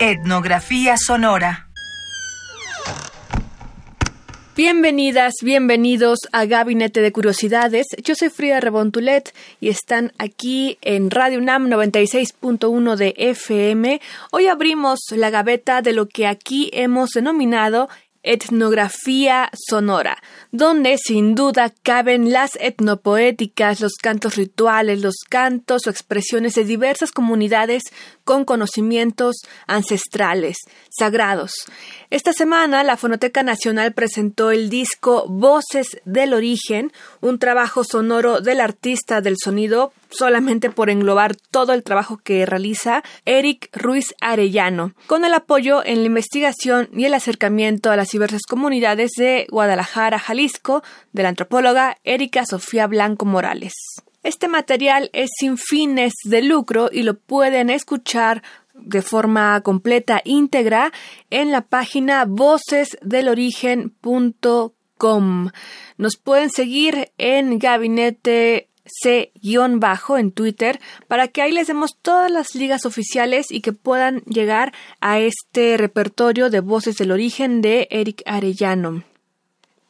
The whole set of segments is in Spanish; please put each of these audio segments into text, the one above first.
Etnografía sonora. Bienvenidas, bienvenidos a Gabinete de Curiosidades. Yo soy Frida Rebontulet y están aquí en Radio UNAM 96.1 de FM. Hoy abrimos la gaveta de lo que aquí hemos denominado etnografía sonora, donde sin duda caben las etnopoéticas, los cantos rituales, los cantos o expresiones de diversas comunidades con conocimientos ancestrales, sagrados. Esta semana la Fonoteca Nacional presentó el disco Voces del Origen, un trabajo sonoro del artista del sonido, solamente por englobar todo el trabajo que realiza Eric Ruiz Arellano, con el apoyo en la investigación y el acercamiento a las diversas comunidades de Guadalajara, Jalisco, de la antropóloga Erika Sofía Blanco Morales. Este material es sin fines de lucro y lo pueden escuchar de forma completa, íntegra, en la página vocesdelorigen.com. Nos pueden seguir en gabinete C-bajo en Twitter para que ahí les demos todas las ligas oficiales y que puedan llegar a este repertorio de voces del origen de Eric Arellano.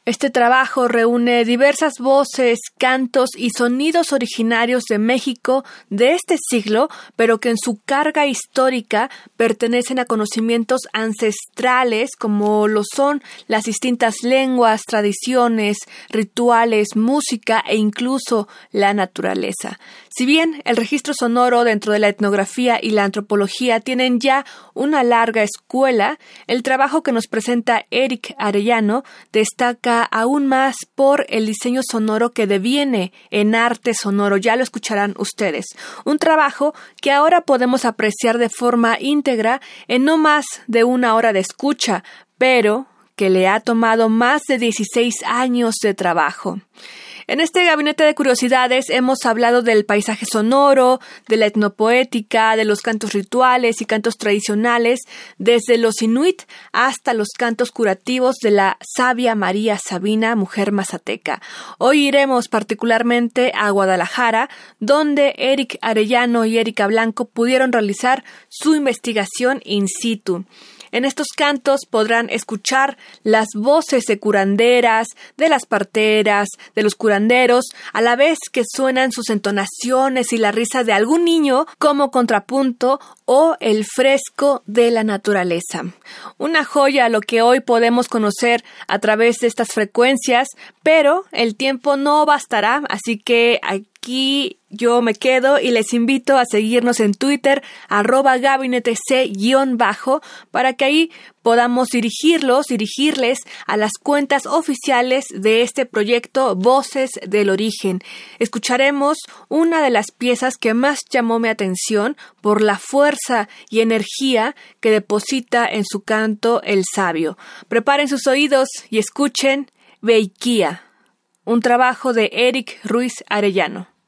Este trabajo reúne diversas voces, cantos y sonidos originarios de México de este siglo, pero que en su carga histórica pertenecen a conocimientos ancestrales como lo son las distintas lenguas, tradiciones, rituales, música e incluso la naturaleza. Si bien el registro sonoro dentro de la etnografía y la antropología tienen ya una larga escuela, el trabajo que nos presenta Eric Arellano destaca aún más por el diseño sonoro que deviene en arte sonoro. Ya lo escucharán ustedes. Un trabajo que ahora podemos apreciar de forma íntegra en no más de una hora de escucha, pero que le ha tomado más de 16 años de trabajo. En este gabinete de curiosidades hemos hablado del paisaje sonoro, de la etnopoética, de los cantos rituales y cantos tradicionales, desde los inuit hasta los cantos curativos de la sabia María Sabina, mujer mazateca. Hoy iremos particularmente a Guadalajara, donde Eric Arellano y Erika Blanco pudieron realizar su investigación in situ. En estos cantos podrán escuchar las voces de curanderas, de las parteras, de los curanderos, a la vez que suenan sus entonaciones y la risa de algún niño como contrapunto o el fresco de la naturaleza. Una joya lo que hoy podemos conocer a través de estas frecuencias, pero el tiempo no bastará, así que yo me quedo y les invito a seguirnos en Twitter, arroba gabinete C-bajo, para que ahí podamos dirigirlos, dirigirles a las cuentas oficiales de este proyecto Voces del Origen. Escucharemos una de las piezas que más llamó mi atención por la fuerza y energía que deposita en su canto el sabio. Preparen sus oídos y escuchen Beikia, un trabajo de Eric Ruiz Arellano.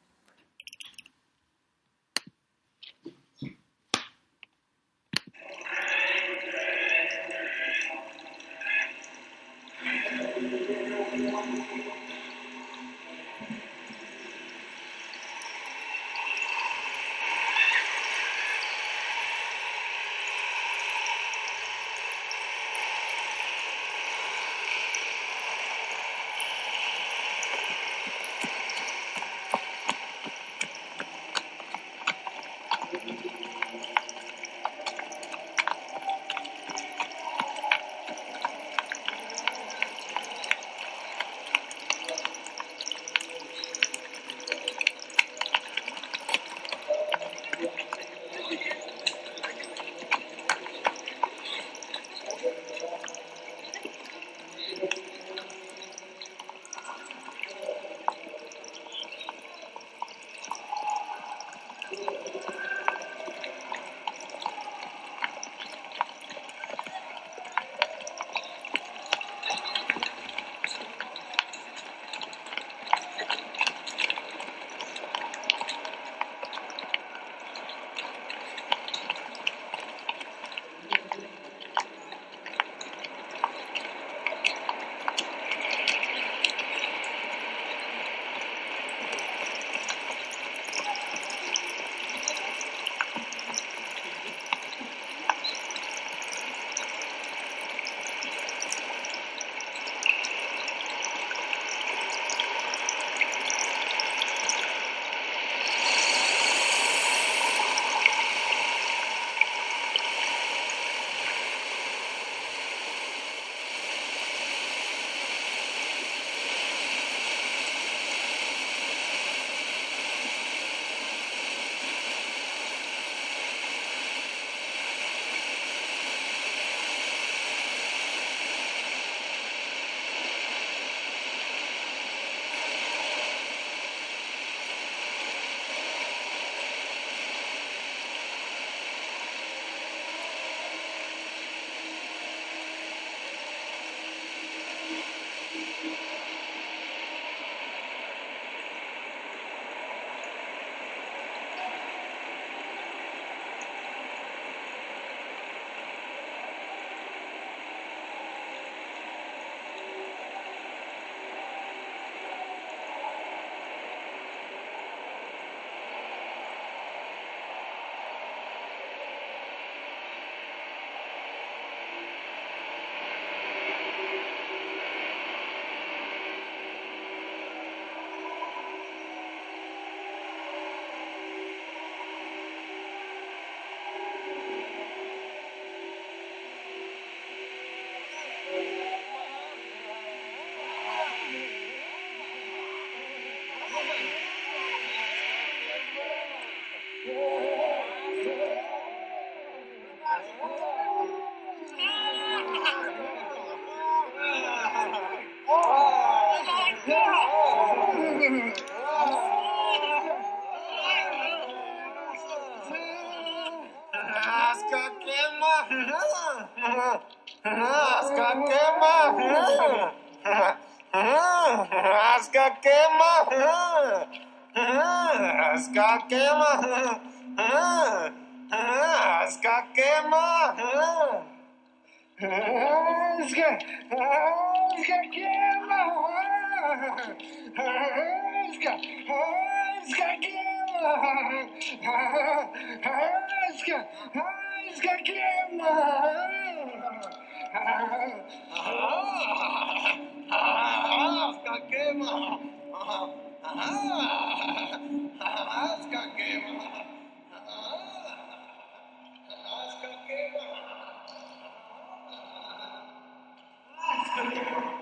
Rasca queima! Rasca queima! Rasca queima! Rasca queima! Rasca, queima! Rasca queima! Aska! Aska klämma! Aska klämma! Aska klämma! Aska klämma!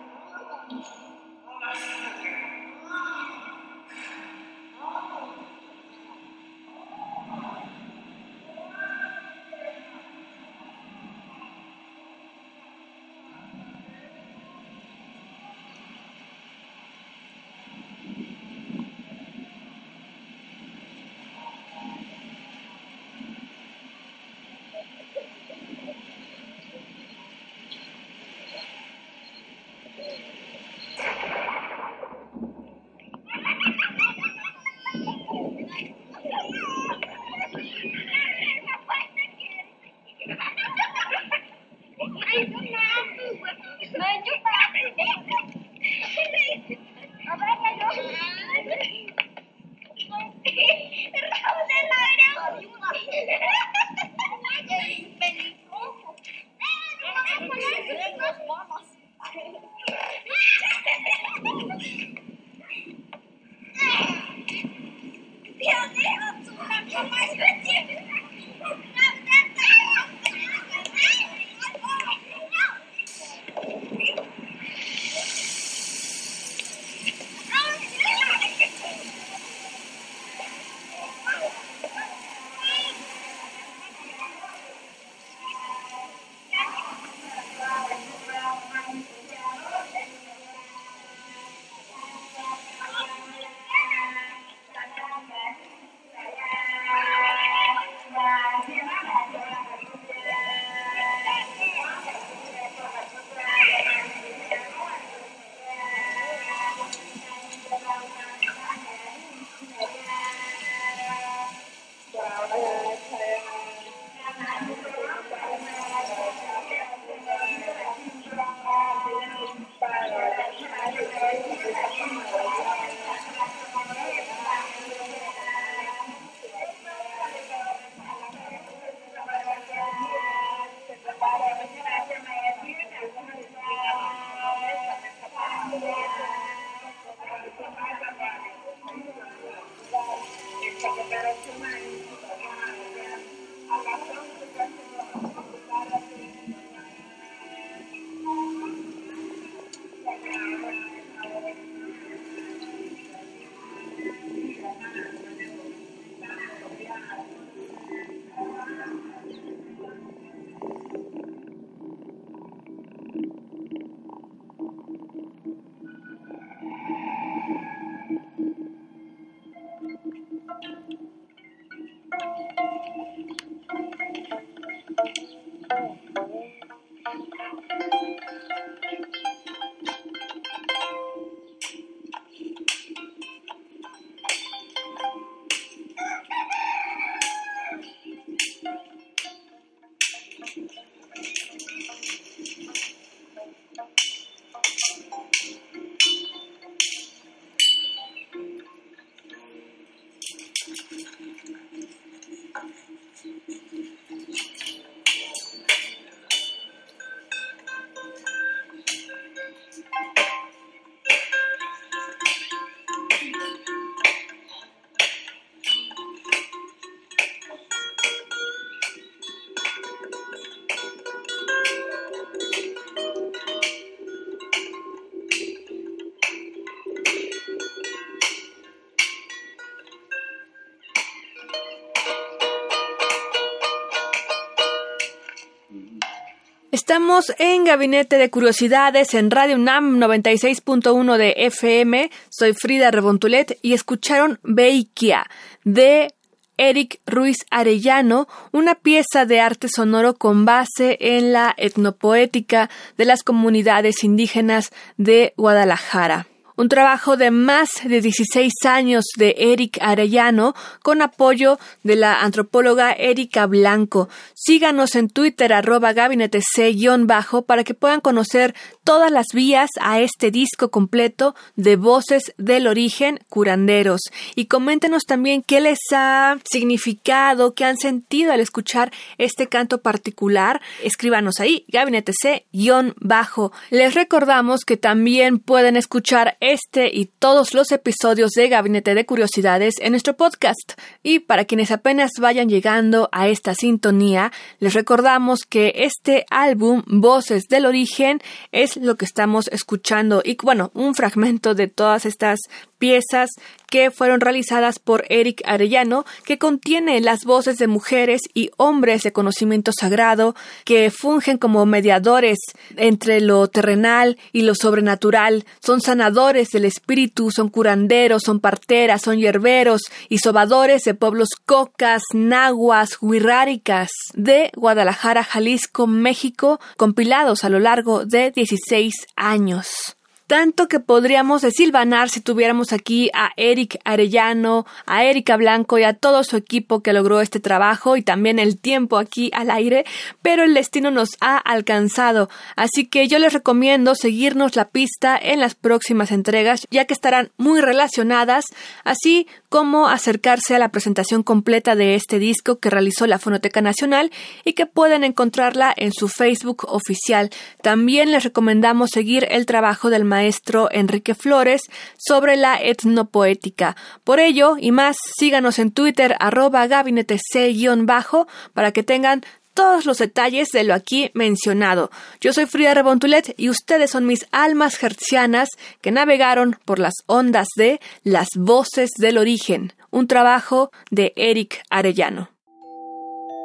Estamos en Gabinete de Curiosidades en Radio UNAM 96.1 de FM. Soy Frida Rebontulet y escucharon Beikia de Eric Ruiz Arellano, una pieza de arte sonoro con base en la etnopoética de las comunidades indígenas de Guadalajara un trabajo de más de 16 años de Eric Arellano con apoyo de la antropóloga Erika Blanco. Síganos en Twitter arroba gabinete C-bajo para que puedan conocer todas las vías a este disco completo de voces del origen curanderos. Y coméntenos también qué les ha significado, qué han sentido al escuchar este canto particular. Escríbanos ahí, gabinete C-bajo. Les recordamos que también pueden escuchar este y todos los episodios de Gabinete de Curiosidades en nuestro podcast. Y para quienes apenas vayan llegando a esta sintonía, les recordamos que este álbum, Voces del Origen, es lo que estamos escuchando y bueno, un fragmento de todas estas piezas que fueron realizadas por Eric Arellano, que contiene las voces de mujeres y hombres de conocimiento sagrado que fungen como mediadores entre lo terrenal y lo sobrenatural, son sanadores del espíritu, son curanderos, son parteras, son hierberos y sobadores de pueblos cocas, nahuas, huirráricas de Guadalajara, Jalisco, México, compilados a lo largo de 16 años tanto que podríamos desilvanar si tuviéramos aquí a Eric Arellano, a Erika Blanco y a todo su equipo que logró este trabajo y también el tiempo aquí al aire, pero el destino nos ha alcanzado, así que yo les recomiendo seguirnos la pista en las próximas entregas, ya que estarán muy relacionadas, así como acercarse a la presentación completa de este disco que realizó la Fonoteca Nacional y que pueden encontrarla en su Facebook oficial. También les recomendamos seguir el trabajo del maestro Enrique Flores sobre la etnopoética. Por ello y más, síganos en Twitter arroba gabinete C-bajo para que tengan todos los detalles de lo aquí mencionado. Yo soy Frida Rebontulet y ustedes son mis almas hercianas que navegaron por las ondas de Las Voces del Origen, un trabajo de Eric Arellano.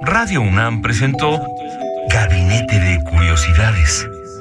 Radio UNAM presentó Gabinete de Curiosidades